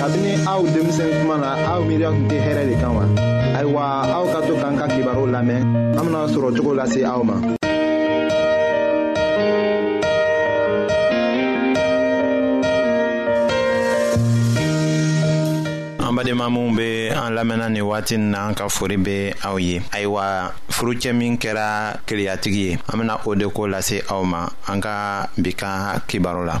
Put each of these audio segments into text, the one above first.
kabini aw denmisɛn kuma na aw miiriya tun tɛ hɛrɛ de kan wa ayiwa aw ka to k'an ka kibaru lamɛn an bena sɔrɔ cogo lase aw ma an badenma minw be an lamɛnna ni waati n na an ka fori be aw ye ayiwa furucɛ min kɛra keliyatigi ye an bena o de ko lase aw ma an ka bi ka kibaro la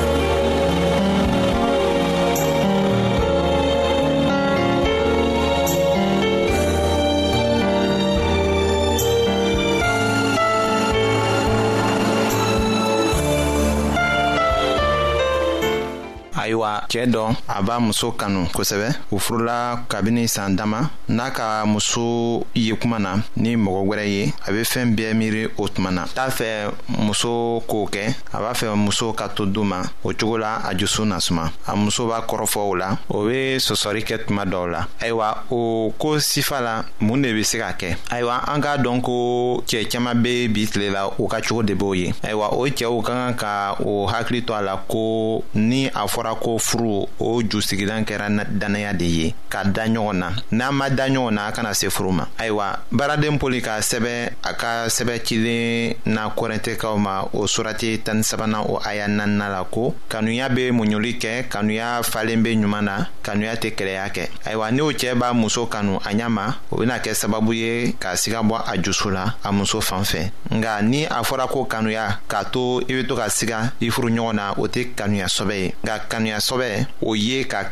ayiwa cɛɛ dɔ a b'a muso kanu kosɛbɛ u furula kabini saan dama n'a ka muso ye kuma na ni mɔgɔ wɛrɛ ye a be fɛɛn bɛɛ miiri o tuma na t'a fɛ muso k'o kɛ a b'a fɛ muso ka to du ma o cogo la a jusu na suma a muso b'a kɔrɔfɔ o la o bɛ sɔsɔri kɛ tuma dɔw la ayiwa o ko sifa la mun de bɛ se ka kɛ ayiwa an k'a dɔn ko cɛɛ caman bɛ bi tile la u ka cogo de b'o ye ayiwa o cɛw ka kan ka o hakili to a la ko ni a fɔra ko furu o ju sigilan kɛra dannaya de ye ka da ɲɔgɔn na n'an ma da ɲɔgɔn na a kana se furu ma ayiwa baaraden poli ka sɛbɛn a ka sɛbɛn cilen na kɔrɛntɛkaw ma o surati tani sabanan o aya nanina la ko kanuya be muɲuli kɛ kanuya falen be ɲuman na kanuya tɛ kɛlɛya kɛ ayiwa ni o cɛɛ b'a muso kanu a ɲa ma o bena kɛ sababu ye k'a siga bɔ a jusu la a muso fan fɛ nga ni a fɔra ko kanuya k'a to i be to ka siga i furu ɲɔgɔn na o tɛ kanuya sɔbɛ ye nka kanuya sɔbɛ o ye ka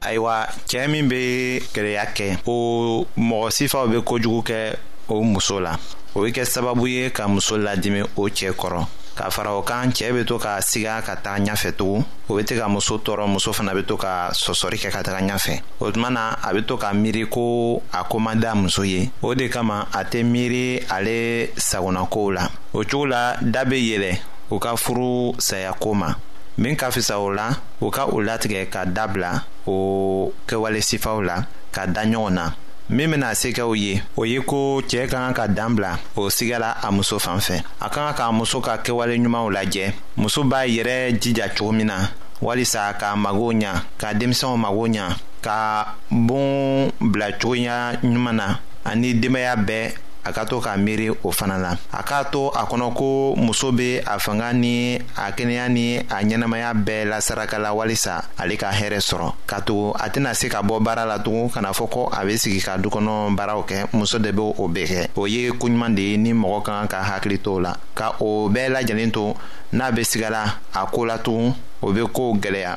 ayiwa cɛɛ min be kereya kɛ o mɔgɔ sifaw be kojugu kɛ o muso la o be kɛ sababu ye ka muso ladimi o cɛɛ kɔrɔ ka fara o kan cɛɛ be to ka siga ka taga ɲafɛ tugun o be tɛ ka muso tɔɔrɔ muso fana be to ka sɔsɔri kɛ ka taga ɲafɛ o tuma na a be to ka miiri ko a ko man da muso ye o de kama a tɛ miiri ale sagonakow la o cogo la da be yɛlɛ u ka furu sayako ma min ka fisa o la u ka u latigɛ ka dabila o kɛwale sifaw la ka da ɲɔgɔn na min bɛna se kɛ o ye o ye ko cɛɛ ka kan ka dan bila o sigala a muso fan fɛ a ka kan k'a muso ka kɛwale ɲumanw lajɛ muso b'a yɛrɛ jija cogo min na walisa k'a mago ɲa ka denmisɛnw mago ɲa ka bon bila cogoya ɲuman na ani denbaya bɛɛ a ka to k'a miiri o fana la a k'a to a kɔnɔ ko muso bɛ a fanga ni a kɛnɛya ni a ɲɛnamaya bɛɛ la saraka la walisa ale ka hɛrɛ sɔrɔ ka tugu a tɛna se ka bɔ baara la tugun kana fɔ ko a bɛ sigi ka du kɔnɔ baaraw kɛ muso de bɛ o bɛɛ kɛ o ye koɲuman de ye ni mɔgɔ ka kan ka hakili to o la ka o bɛɛ lajɛlen to n'a bɛ sigala a ko la tugun o bɛ kow gɛlɛya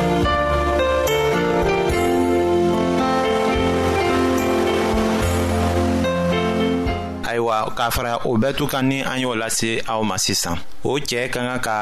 ayiwa k'a fara o bɛɛ tu kan ni an y'o lase aw ma sisan o cɛɛ ka kan ka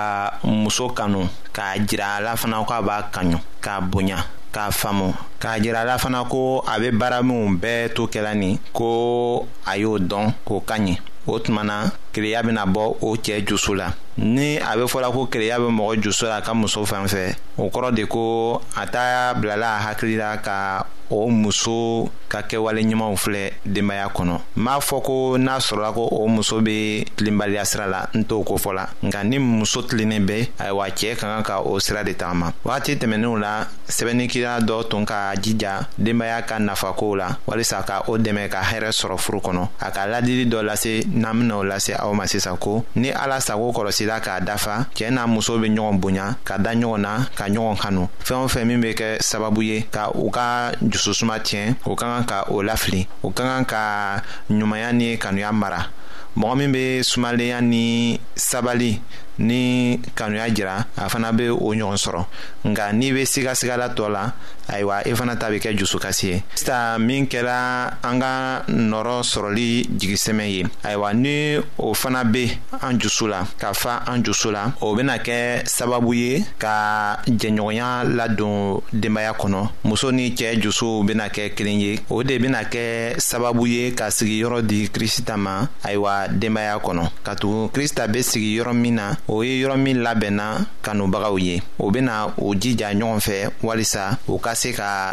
muso kanu k'a jira a la fana ko a b'a kaɲu k'a bonya k'a faamu k'a jira a la fana ko a be baara minw bɛɛ to kɛla nin ko a y'o dɔn k'o ka ɲi o tuma na keleya bena bɔ o cɛɛ jusu la ni a be fɔla ko kereya be mɔgɔ juso la a ka muso fan fɛ o kɔrɔ de ko a t'a bilala a hakili la ka o muso ka kɛwale ɲumanw filɛ denbaya kɔnɔ n b'a fɔ ko n'a sɔrɔla ko o muso be tilenbaliya sira la n t'o ko fɔ la nka ni muso tilennen bɛ ayiwa cɛɛ ka kan ka o sira de tagama wagati tɛmɛnenw la sɛbɛnnikira dɔ tun ka jija denbaya ka nafakow la walisa ka o dɛmɛ ka hɛrɛ sɔrɔ furu kɔnɔ a ka ladili dɔ lase n'an bena o lase aw ma sisan ko ni ala sago kɔlɔsila k'a dafa cɛɛ n'a muso be ɲɔgɔn bonya ka da ɲɔgɔn na ka ɲɔgɔn kanu fɛɛn o fɛn min be kɛ sababu ye ka u ka jususuma tiɲɛ u ka kan ka o lafili u ka kan ka ɲumanya ni kanuya mara mɔgɔ min be sumalenya ni sabali ni kanuya jira a fana be o ɲɔgɔn sɔrɔ nka n'i be sigasigala tɔɔ la ayiwa i fana ta be kɛ jusukasi ye sita min kɛra an ka nɔrɔ sɔrɔli jigisɛmɛ ye ayiwa ni o fana be an jusu la ka fa an jusu la o bena kɛ sababu ye ka jɛɲɔgɔnya ladon denbaya kɔnɔ muso ni cɛɛ jusuw bena kɛ kelen ye o de bena kɛ sababu ye ka sigi yɔrɔ di krista ma ayiwa denbaya kɔnɔ katugun krista be sigi yɔrɔ min na o ye yɔrɔ min labɛnna kanubagaw ye o bena u jija ɲɔgɔn fɛ walisa u ka se ka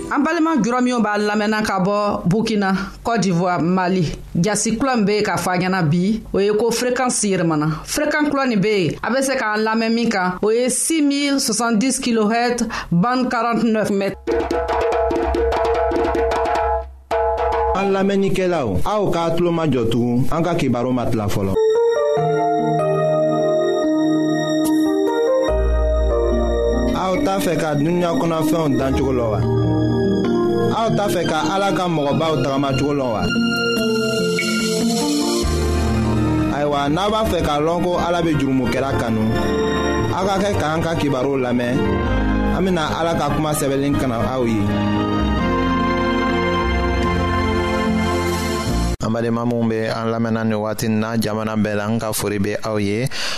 an balima jurɔmiyo b'a lamɛnna ka bɔ burkina cote d'ivoire mali jasi kula min be yen k'a fɔ a ɲɛna bi o ye ko frekansi yɛrɛmana frekan kula nin be yen a be se k'an lamɛn min kan o ye 6070 kilohɛt ban 49 mètre an lamɛnnikɛlaw aw k'a tulo majɔ tugun an ka kibaru ma tila fɔlɔ aw t'a fɛ ka a dunuya kɔnɔfɛnw dan cogo la wa aw t'a fɛ ka ala ka mɔgɔbaw tagama cogo la wa ayiwa n'a b'a fɛ k'a lɔn ko ala bɛ jurumokɛla kanu aw ka kɛ k'an ka kibaru lamɛn an bɛna ala ka kuma sɛbɛnlen kana aw ye. an balima minnu bɛ an lamɛnna nin waati in na jamana bɛɛ la an ka fori bɛ aw ye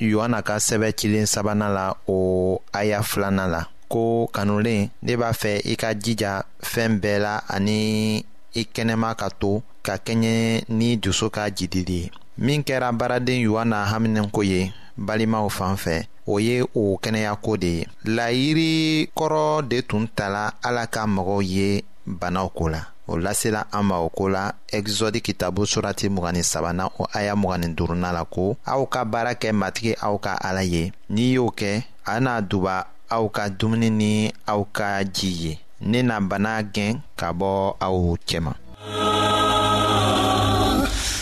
yohana ka sɛbɛ cilen sabanan la o aya filanan la ko kanulen ne b'a fɛ i ka jija fɛn bɛɛ la ani i kɛnɛma ka to ka kɛɲɛ ni dusu ka jidili ye min kɛra baaraden yohana haminɛko ye balimaw fan fɛ o ye o kɛnɛyako de ye layiri kɔrɔ de tun tala ala ka mɔgɔw ye banaw ko la o lasela an ma o ko la ɛgizɔdi kitabu surati mugan ni sabanan o aya mugan ni duurunan la ko aw ka baara kɛ matigi aw ka ala ye n'i y'o kɛ a na duba aw ka dumuni ni aw ka ji ye ne na bana gɛn ka bɔ aw cɛma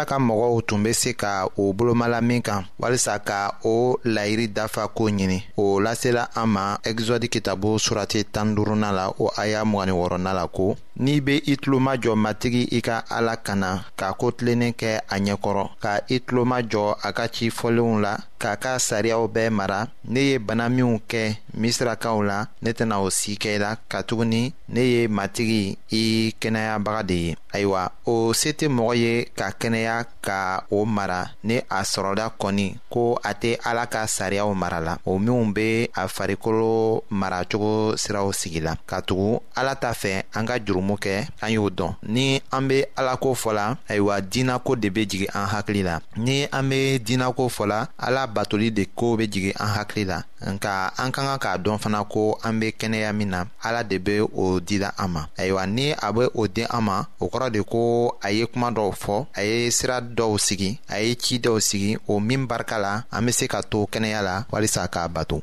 ala ka mɔgɔw tun bɛ se ka o bolomala min kan walisa ka o layiri dafa ko ɲini o lasela an ma ɛgizɔdi kitabu surati tan duurunan la o aya mugani wɔɔrɔnan la ko n'i bɛ i tulomajɔ matigi i ka ala kana ka ko tilennen kɛ a ɲɛkɔrɔ ka i tulomajɔ a ka ci fɔlenw la k'a ka sariyaw bɛɛ mara ne ye bana minw kɛ misirakaw la ne tɛna o si kɛ i la katuguni ne ye matigi i kɛnɛyabaga de ye ayiwa o se tɛ mɔgɔ ye ka kɛnɛya ka o mara ni a sɔrɔla kɔni ko a tɛ ala ka sariyaw mara la o minw bɛ a farikolo maracogo siraw sigi la katugu ala t'a fɛ an ka jurumu kɛ an y'o dɔn ni an bɛ alako fɔ la ayiwa diinako de bɛ jigin an hakili la ni an bɛ diinako fɔ la ala batoli de ko bɛ jigin an hakili la nka an ka kan k'a dɔn fana ko an bɛ kɛnɛya min na ala de bɛ o dila an ma ayiwa ni a bɛ o den an ma o kɔrɔ de ko a ye kuma dɔw fɔ a ye sira dɔw sigi a ye ci dɔw sigi o min barika la an bɛ se ka to kɛnɛya la walisa k'a bato.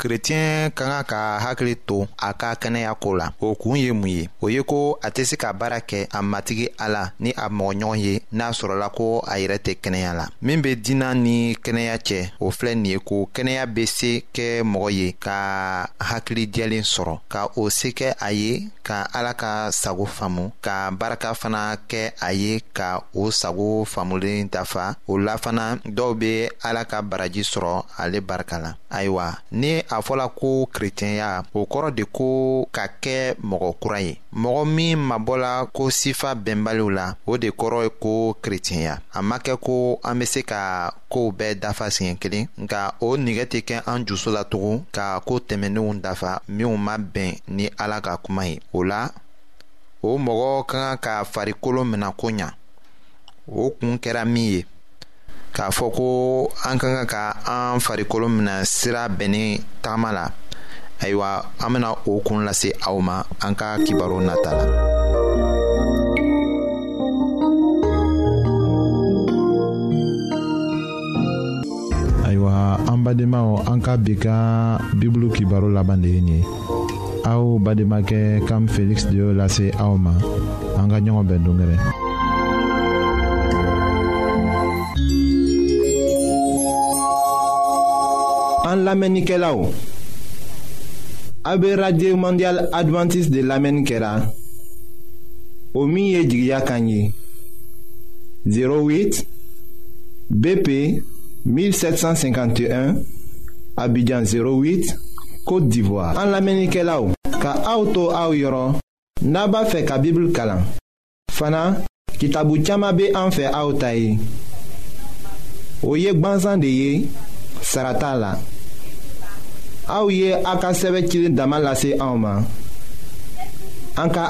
kretiyɛn ka kan ka hakili to a ka kɛnɛya ko la o kun ye mun ye o ye ko a tɛ se ka baara kɛ a matigi ala ni a mɔgɔɲɔgɔn ye n'a sɔrɔla ko a yɛrɛ tɛ kɛnɛya la min bɛ diina ni kɛnɛya cɛ o filɛ nin ye ko kɛnɛya bɛ se kɛ mɔgɔ ye ka hakili jɛlen sɔrɔ ka o se kɛ a ye ka ala ka sago faamu ka barika fana kɛ a ye ka o sago faamulen dafa o la fana dɔw bɛ ala ka baraji sɔrɔ ale barika la ayiwa ni a fɔla ko kerecɛnya o kɔrɔ de ko ka kɛ mɔgɔ kura ye mɔgɔ min mabɔla ko sifa bɛnbaliw la o de kɔrɔ ye ko kerecɛnya a ma kɛ ko an bɛ se ka kow bɛɛ dafa siɲɛ kelen nka o nigɛ tɛ kɛ an jusu la tugun ka ko tɛmɛnenw dafa minw ma bɛn ni ala ka kuma ye o la o mɔgɔ ka kan ka farikolo minɛ ko ɲa o kun kɛra min ye k'a fɔ ko an ka kan ka an farikolo minɛ sira bɛnnen tagama la ayiwa an bɛna o kun lase aw ma an ka kibaru nata la. ayiwa an badenmaw an ka bi ka bibulu kibaro laban de ye nin ye aw bademakɛ kam feliksi de y'o lase aw ma an ka ɲɔgɔn bɛn dongɛrɛ an lamɛnnikɛlaw AB Radio Mondial Adventiste de l'Amen Kera. o min ye jigiya kan ye 08 BP 1751 Abidjan 08 Côte d'Ivoire an lamɛnnikɛlaw ka aw to aw yɔrɔ n'a b'a fɛ ka bibulu kalan fana kitabu caman bɛ an fɛ aw ta ye o ye gbansan de ye sara t'a la aw ye aw ka sɛbɛn cilen dama lase anw ma an ka